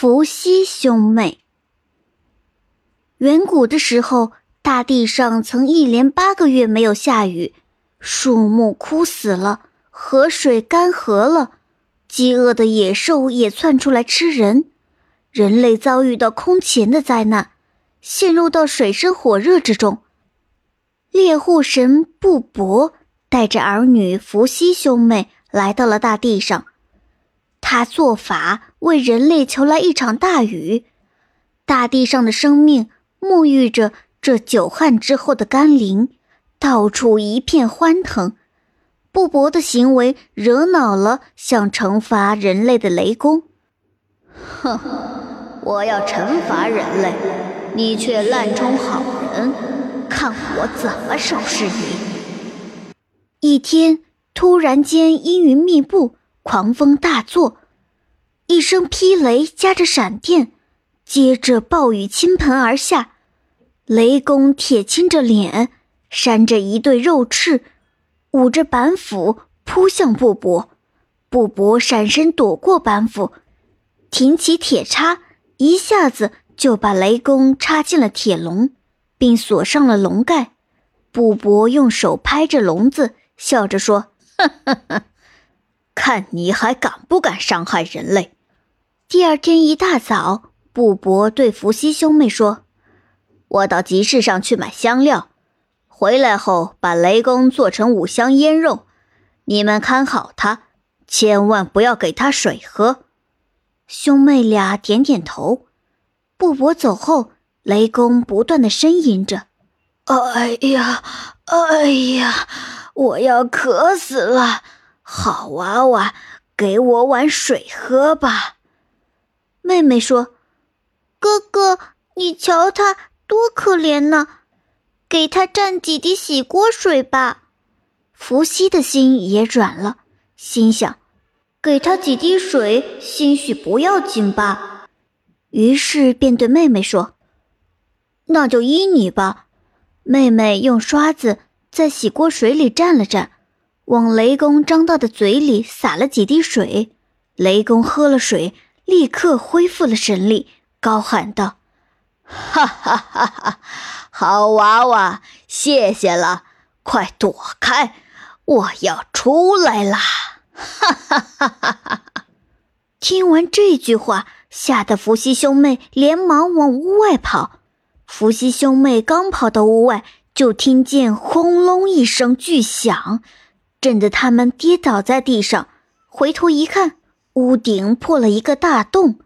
伏羲兄妹。远古的时候，大地上曾一连八个月没有下雨，树木枯死了，河水干涸了，饥饿的野兽也窜出来吃人，人类遭遇到空前的灾难，陷入到水深火热之中。猎户神布帛带着儿女伏羲兄妹来到了大地上。他做法为人类求来一场大雨，大地上的生命沐浴着这久旱之后的甘霖，到处一片欢腾。布帛的行为惹恼了想惩罚人类的雷公，哼，我要惩罚人类，你却滥充好人，看我怎么收拾你！一天，突然间阴云密布。狂风大作，一声霹雷夹着闪电，接着暴雨倾盆而下。雷公铁青着脸，扇着一对肉翅，舞着板斧扑向布帛。布帛闪身躲过板斧，挺起铁叉，一下子就把雷公插进了铁笼，并锁上了笼盖。布帛用手拍着笼子，笑着说：“哈哈哈。”看你还敢不敢伤害人类！第二天一大早，布伯对伏羲兄妹说：“我到集市上去买香料，回来后把雷公做成五香腌肉，你们看好他，千万不要给他水喝。”兄妹俩点点头。布伯走后，雷公不断的呻吟着：“哎呀，哎呀，我要渴死了。”好娃娃，给我碗水喝吧。妹妹说：“哥哥，你瞧他多可怜呢，给他蘸几滴洗锅水吧。”伏羲的心也软了，心想：“给他几滴水，兴许不要紧吧。”于是便对妹妹说：“那就依你吧。”妹妹用刷子在洗锅水里蘸了蘸。往雷公张大的嘴里洒了几滴水，雷公喝了水，立刻恢复了神力，高喊道：“哈哈哈哈！好娃娃，谢谢了！快躲开，我要出来啦！”哈哈哈哈哈！听完这句话，吓得伏羲兄妹连忙往屋外跑。伏羲兄妹刚跑到屋外，就听见轰隆一声巨响。震得他们跌倒在地上，回头一看，屋顶破了一个大洞。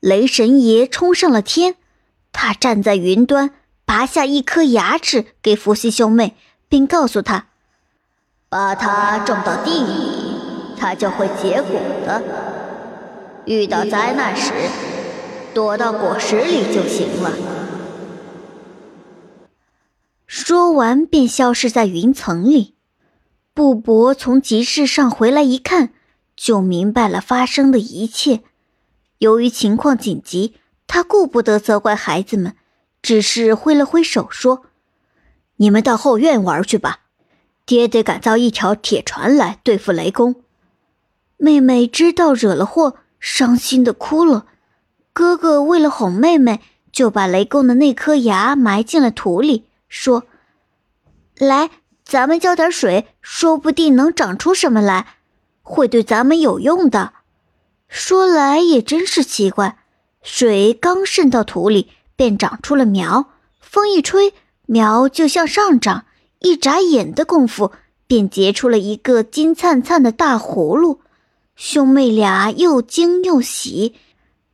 雷神爷冲上了天，他站在云端，拔下一颗牙齿给伏羲兄妹，并告诉他：“把它种到地里，它就会结果的。遇到灾难时，躲到果实里就行了。”说完，便消失在云层里。布帛从集市上回来一看，就明白了发生的一切。由于情况紧急，他顾不得责怪孩子们，只是挥了挥手说：“你们到后院玩去吧，爹得赶造一条铁船来对付雷公。”妹妹知道惹了祸，伤心的哭了。哥哥为了哄妹妹，就把雷公的那颗牙埋进了土里，说：“来。”咱们浇点水，说不定能长出什么来，会对咱们有用的。说来也真是奇怪，水刚渗到土里，便长出了苗。风一吹，苗就向上长，一眨眼的功夫，便结出了一个金灿灿的大葫芦。兄妹俩又惊又喜，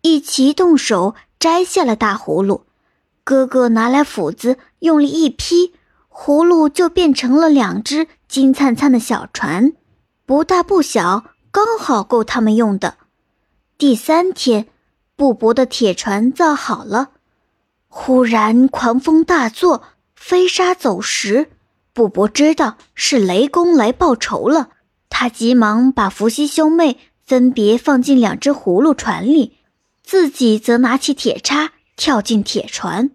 一齐动手摘下了大葫芦。哥哥拿来斧子，用力一劈。葫芦就变成了两只金灿灿的小船，不大不小，刚好够他们用的。第三天，布帛的铁船造好了。忽然狂风大作，飞沙走石。布帛知道是雷公来报仇了，他急忙把伏羲兄妹分别放进两只葫芦船里，自己则拿起铁叉跳进铁船。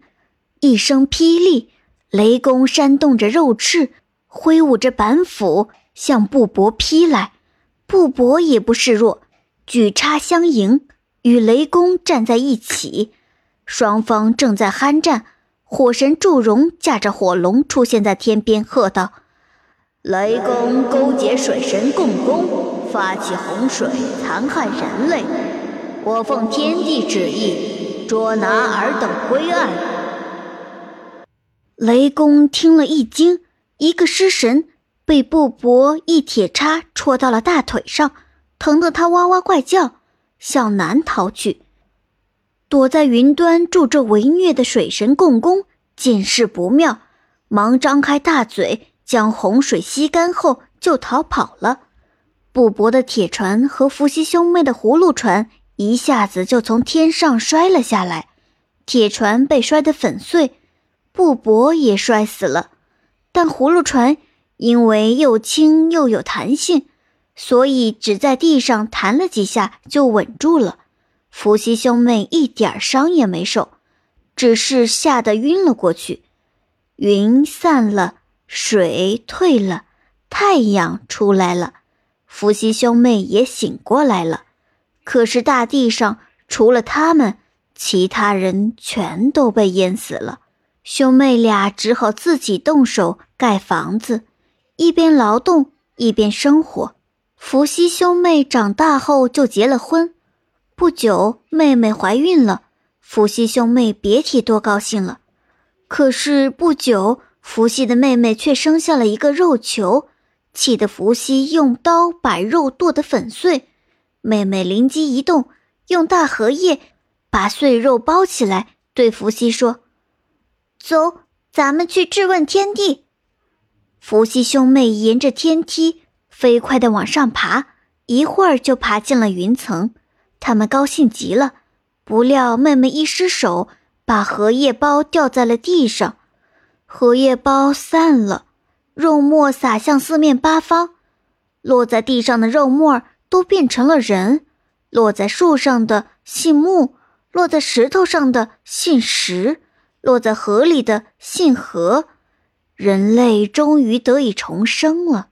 一声霹雳。雷公扇动着肉翅，挥舞着板斧向布帛劈来。布帛也不示弱，举叉相迎。与雷公站在一起，双方正在酣战。火神祝融驾着火龙出现在天边，喝道：“雷公勾结水神共工，发起洪水，残害人类。我奉天地旨意，捉拿尔等归案。”雷公听了一惊，一个失神，被布帛一铁叉戳到了大腿上，疼得他哇哇怪叫，向南逃去。躲在云端助纣为虐的水神共工见势不妙，忙张开大嘴，将洪水吸干后就逃跑了。布帛的铁船和伏羲兄妹的葫芦船一下子就从天上摔了下来，铁船被摔得粉碎，布帛也摔死了。但葫芦船因为又轻又有弹性，所以只在地上弹了几下就稳住了。伏羲兄妹一点伤也没受，只是吓得晕了过去。云散了，水退了，太阳出来了，伏羲兄妹也醒过来了。可是大地上除了他们，其他人全都被淹死了。兄妹俩只好自己动手盖房子，一边劳动一边生活。伏羲兄妹长大后就结了婚。不久，妹妹怀孕了，伏羲兄妹别提多高兴了。可是不久，伏羲的妹妹却生下了一个肉球，气得伏羲用刀把肉剁得粉碎。妹妹灵机一动，用大荷叶把碎肉包起来，对伏羲说：“走，咱们去质问天地。”伏羲兄妹沿着天梯飞快地往上爬，一会儿就爬进了云层。他们高兴极了，不料妹妹一失手，把荷叶包掉在了地上，荷叶包散了，肉沫洒向四面八方，落在地上的肉沫都变成了人，落在树上的姓木，落在石头上的姓石，落在河里的信河，人类终于得以重生了。